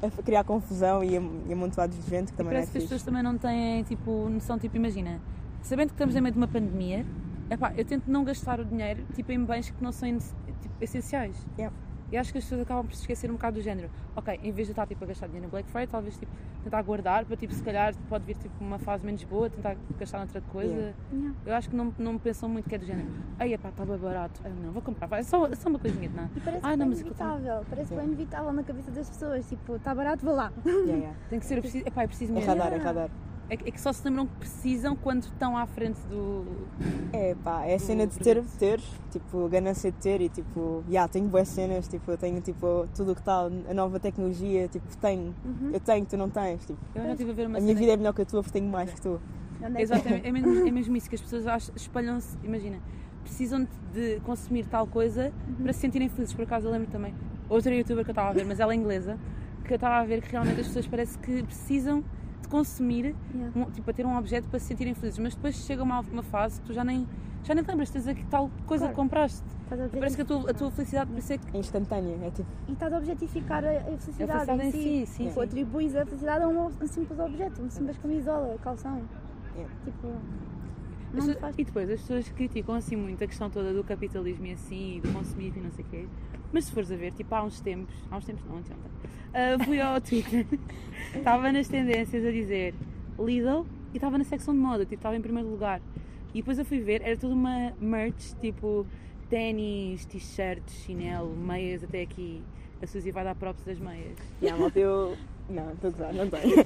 a criar confusão e, am- amontoados de gente que também não é parece que as pessoas também não têm tipo, noção, tipo, imagina, sabendo que estamos em meio de uma pandemia, epá, eu tento não gastar o dinheiro tipo, em bens que não são tipo, essenciais. Yeah. E acho que as pessoas acabam por se esquecer um bocado do género. Ok, em vez de eu estar tipo, a gastar dinheiro no Black Friday, talvez tipo, tentar guardar para tipo, se calhar pode vir tipo, uma fase menos boa, tentar gastar noutra coisa. Yeah. Yeah. Eu acho que não, não pensam muito que é do género. Ai, epá, está bem barato. Ah, não, vou comprar. Vai, é só, é só uma coisinha de nada. E parece Ah, que não, é tá- inevitável, parece que é inevitável na cabeça das pessoas, tipo, está barato, vou lá. Yeah, yeah. Tem que ser, eu preciso, epá, eu preciso É mesmo. radar, é Yeah. radar. É, que- é que só se lembram que precisam quando estão à frente do. É pá, é a cena de ter, ter, tipo, a ganância de ter e tipo, já tenho boas cenas, tipo, eu tenho tipo tudo o que está, a nova tecnologia, tipo, tenho, Uhum. eu tenho, tu não tens, tipo, Eu já estive a ver uma a minha vida é melhor que a tua porque tenho mais que tu. É que- Exatamente, é mesmo, é mesmo isso que as pessoas espalham-se, imagina, precisam de, consumir tal coisa para se sentirem felizes. Por acaso eu lembro também, outra youtuber que eu estava a ver, mas ela é inglesa, que eu estava a ver que realmente as pessoas parece que precisam de consumir, Yeah. um, tipo, a ter um objeto para se sentirem felizes, mas depois chega uma, uma fase que tu já nem, já nem te lembras, tens aqui tal coisa Claro. que compraste. Estás a Parece que a tua, a tua felicidade, isso é que É instantânea, é tipo, E estás a objetificar a, a a felicidade, felicidade em em si. si, sim, Tipo, atribuis a felicidade a um, um simples objeto, um simples camisola, calção. Yeah. Tipo, pessoas- faz. E depois as pessoas criticam assim muito a questão toda do capitalismo e assim, e do consumismo e não sei o quê. Mas se fores a ver, tipo, há uns tempos, há uns tempos não, ontem, ontem, ah, fui ao Twitter, estava nas tendências a dizer Lidl e estava na secção de moda, tipo, estava em primeiro lugar. E depois eu fui ver, era toda uma merch, tipo, ténis, t-shirts, chinelo, meias até aqui. A Suzy vai dar props das meias. yeah, malta, eu. Não, estou a gozar, não tenho.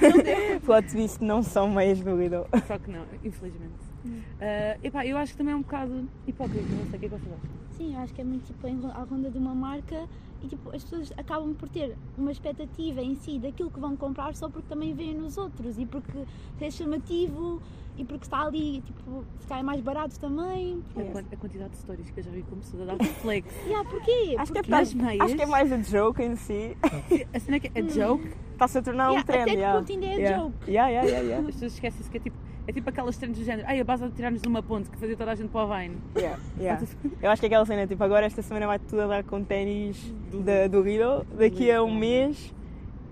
Plot twist não são meias do Lidl. Só que não, infelizmente. Ah, epá, eu acho que também é um bocado hipócrita, não sei o que é que vocês acham. Sim, eu acho que é muito tipo à ronda de uma marca e tipo, as pessoas acabam por ter uma expectativa em si daquilo que vão comprar só porque também veem nos outros e porque é chamativo e porque está ali, tipo, é mais barato também. A, quan- a quantidade de stories que eu já vi como pessoas a dar reflex. E ah, porquê? Acho que, é Porque- mais, meias- acho que é mais a joke em si. A cena que é a joke, Está-se a tornar um Yeah, trend. até que yeah. ponto ainda é yeah. joke? Yeah, yeah, yeah, yeah. as pessoas esquecem-se que é tipo, é tipo aquelas trends do género. Ai, a base de tirar-nos de uma ponte que fazia toda a gente para o Vine. Yeah, yeah. Eu acho que aquela cena, tipo, agora esta semana vai tudo a dar com ténis da- do Lidl. Daqui a um mês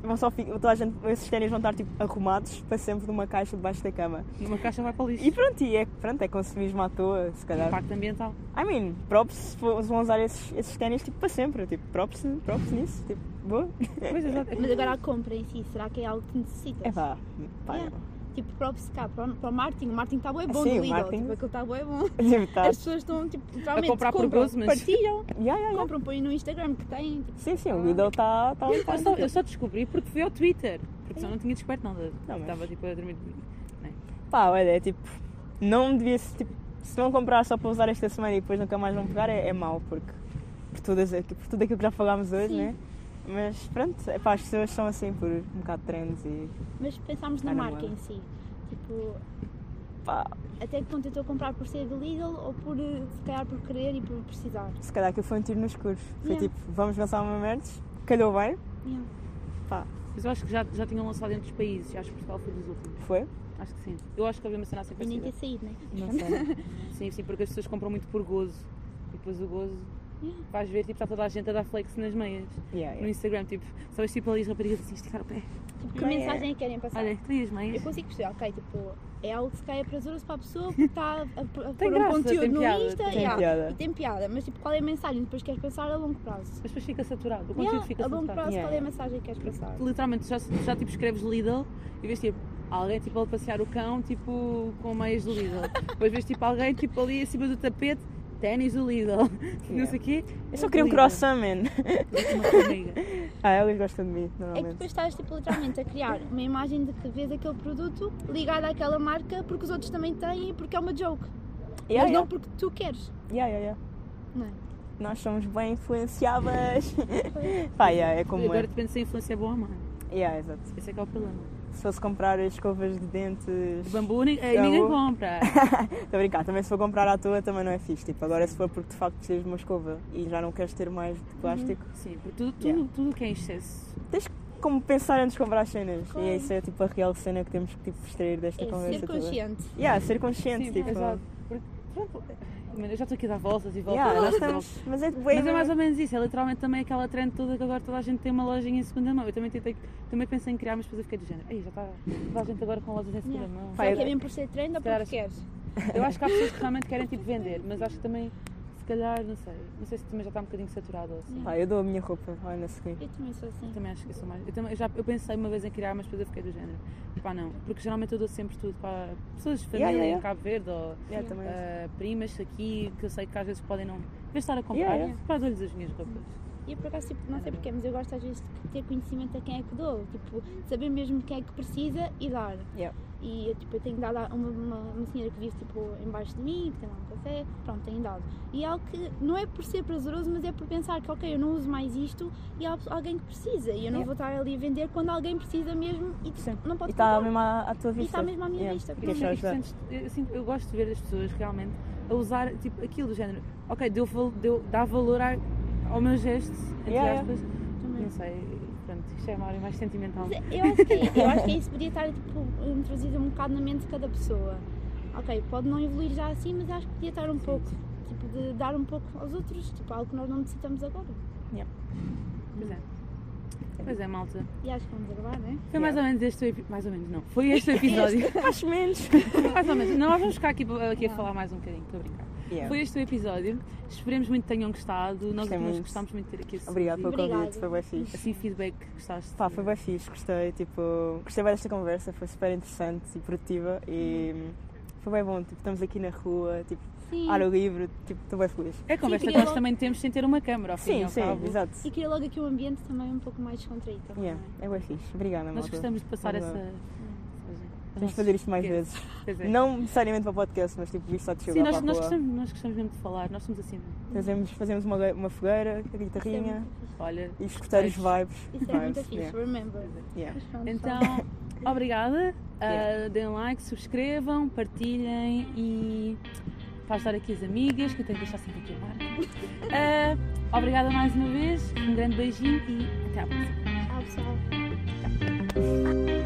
vão só toda a gente, esses ténis vão estar tipo, arrumados para sempre numa caixa debaixo da cama. Uma caixa vai para o lixo. E pronto, e é, pronto, é consumismo à toa, se calhar. Impacto ambiental. I mean, props vão usar esses, esses ténis tipo, para sempre. Tipo, props, props nisso. Tipo, boa. Pois, exato. Mas agora a compra em si, será que é algo que necessitas? É pá, pá. Yeah. Tipo, props cá, para, o- para o marketing, o marketing está bem bom Sim, do o Lidl, marketing- tipo, aquilo está bem bom. Tipo, tá- As pessoas estão, tipo, por compram, gozo, mas- partilham, Yeah, yeah, yeah. compram, põem no Instagram que tem, tipo, Sim, sim, o Lidl está tá, tá, Eu só, eu só descobri porque fui ao Twitter. Porque senão não tinha descoberto nada. Não, mas- Estava tipo a dormir. Pá, olha, é tipo, não devia ser, tipo, se vão comprar só para usar esta semana e depois nunca mais vão pegar, é, é mau, porque por, todas, por tudo aquilo que já falámos hoje, Sim. né? Mas pronto, é pá, as pessoas são assim por um bocado de trends e mas pensamos na marca em si. Tipo, pá, até que ponto eu estou a comprar por ser do Lidl ou por, eh, se calhar, por querer e por precisar. se calhar aquilo foi um tiro no escuro. Foi Yeah. tipo, vamos lançar uma merda, calhou bem, Yeah. pá, Mas eu acho que já, já tinham lançado em outros países. Acho que Portugal foi dos últimos. foi? Acho que sim. Eu acho que havia uma cena assim E nem parecida. ter saído, né? Não sei. Sim, sim, porque as pessoas compram muito por gozo. E depois o gozo. Yeah. Vais ver, tipo, está toda a gente a dar flex nas meias. Yeah, No yeah. Instagram, tipo, só vês tipo ali as raparigas assim, esticar o pé. Tipo, que mensagem é que querem passar? Olha, tu e as Eu meias. consigo perceber, ok, tipo, é algo que se calhar é prazeroso para a pessoa porque está a, a, a pôr Tem um graça, conteúdo tem no piada, Insta tem yeah, piada. e tem piada, mas tipo, qual é a mensagem que depois queres passar a longo prazo? Mas depois fica saturado. O conteúdo Yeah, fica a longo saturado. prazo, Yeah, qual é a mensagem que queres passar? Literalmente, já, já tipo escreves Lidl e vês tipo alguém tipo a passear o cão tipo com meias do Lidl. Depois vês tipo alguém tipo ali acima do tapete, ténis do Lidl. Não Yeah. sei o quê. Eu só queria um croissant, man. Ah, elas gostam de mim, É que normalmente. depois estás tipo, literalmente a criar uma imagem de que vês aquele produto ligado àquela marca porque os outros também têm e porque é uma joke. Yeah, mas yeah. não porque tu queres. Yeah, yeah, yeah. Não é? Nós somos bem influenciáveis. Pá, yeah, é como Agora é. depende se a influência é boa ou má. Yeah, exato. Esse é que é o problema. Se fosse comprar escovas de dentes. O bambu ni- eh, ninguém compra. Estou a brincar, também se for comprar à toa também não é fixe. Tipo, agora se for porque de facto precisas de uma escova e já não queres ter mais de plástico, Sim, porque tudo, tudo, Yeah. tudo que é em excesso. tens como pensar antes de comprar as cenas. Claro. E isso é tipo a real cena que temos que tipo, extrair desta É conversa ser toda. consciente. Yeah, ser consciente, Sim, tipo. exato. Pronto, eu já estou aqui a dar voltas e voltas. Yeah, nós estamos. Mas é bem. Mas é mais ou menos isso, é literalmente também aquela trend toda que agora toda a gente tem uma lojinha em segunda mão. Eu também tentei, também pensei em criar, mas depois eu fiquei do género. Ei, já está toda a gente agora com lojas em segunda Yeah. mão. É bem por ser trend ou porque queres? Eu acho que há pessoas que realmente querem tipo vender, mas acho que também, se calhar, não sei, não sei se também já está um bocadinho saturado ou assim. Pá, eu dou a minha roupa, olha a seguir. Eu também sou assim. Também acho que eu sou mais. Eu, também, eu já, eu pensei uma vez em criar, mas depois eu fiquei do género. Pá, não. Porque geralmente eu dou sempre tudo para pessoas de família Yeah, yeah, em Cabo Verde ou Yeah, ah, primas aqui que eu sei que às vezes podem não. Em vez de estar a comprar, Yeah, yeah. dou-lhes as minhas roupas. E eu por acaso, tipo, não sei porquê, mas eu gosto às vezes de ter conhecimento a quem é que dou. Tipo, saber mesmo quem é que precisa e dar. Yeah. E eu, tipo, eu tenho dado a uma, uma, uma senhora que vive tipo, embaixo de mim, que tem lá um café, pronto, tenho dado. E é algo que não é por ser prazeroso, mas é por pensar que, ok, eu não uso mais isto e há alguém que precisa. E eu não Yeah. vou estar ali a vender quando alguém precisa mesmo e Sim. não pode E está mesmo à, à tua E vista. está mesmo à minha Yeah. vista. E Porque queres eu, eu, sinto- eu gosto de ver as pessoas realmente a usar tipo, aquilo do género. Ok, deu, deu, dá valor ao meu gesto, entre Yeah, aspas. Também. Não sei, pronto, isto é uma área mais sentimental. Mas Eu acho, que, é- eu acho que isso podia estar tipo, introduzido um bocado na mente de cada pessoa. Ok, pode não evoluir já assim, mas acho que podia estar um pouco, tipo, de dar um pouco aos outros, tipo, algo que nós não necessitamos agora. Pois é. Pois é, malta. E acho que vamos acabar, não é? Foi mais ou menos este o epi- Mais ou menos, não. Foi este o episódio. Acho menos. mais ou menos. Não, nós vamos ficar aqui, aqui a falar mais um bocadinho, estou a brincar. Yeah. Foi este o episódio. Esperemos muito que tenham gostado. Nós, nós muito. gostámos muito de ter aqui esse Obrigado pelo Obrigada. convite, foi bem fixe. assim, feedback que gostaste. Pá, foi bem fixe, gostei, tipo, gostei bem desta conversa, foi super interessante e produtiva e hum, foi bem bom, tipo, estamos aqui na rua, tipo, Sim. ar livre, tipo, estou bem feliz. É a conversa Sim, que nós eu- também temos sem ter uma câmera, ao fim e Sim, ao sim, cabo. exato. E queria logo aqui um ambiente também um pouco mais descontraído. Yeah, é? é bem fixe, obrigada, Nós malta. gostamos de passar essa- Temos de fazer isto mais vezes. É. Não necessariamente para o podcast, mas tipo, isto só de Sim, chegar nós, para a nós, rua. gostamos, nós gostamos mesmo de falar, nós somos assim. Fazemos, fazemos uma, uma fogueira, a é guitarrinha. Olha, e escutar os Vibes. Isso é muito fixe, yeah, remember. yeah. Mas pronto, Então, obrigada. Uh, Yeah. deem like, subscrevam, partilhem e para ajudar aqui as amigas, que eu tenho que deixar sempre aqui a marca. Uh, obrigada mais uma vez, um grande beijinho e até à próxima. Tchau, pessoal.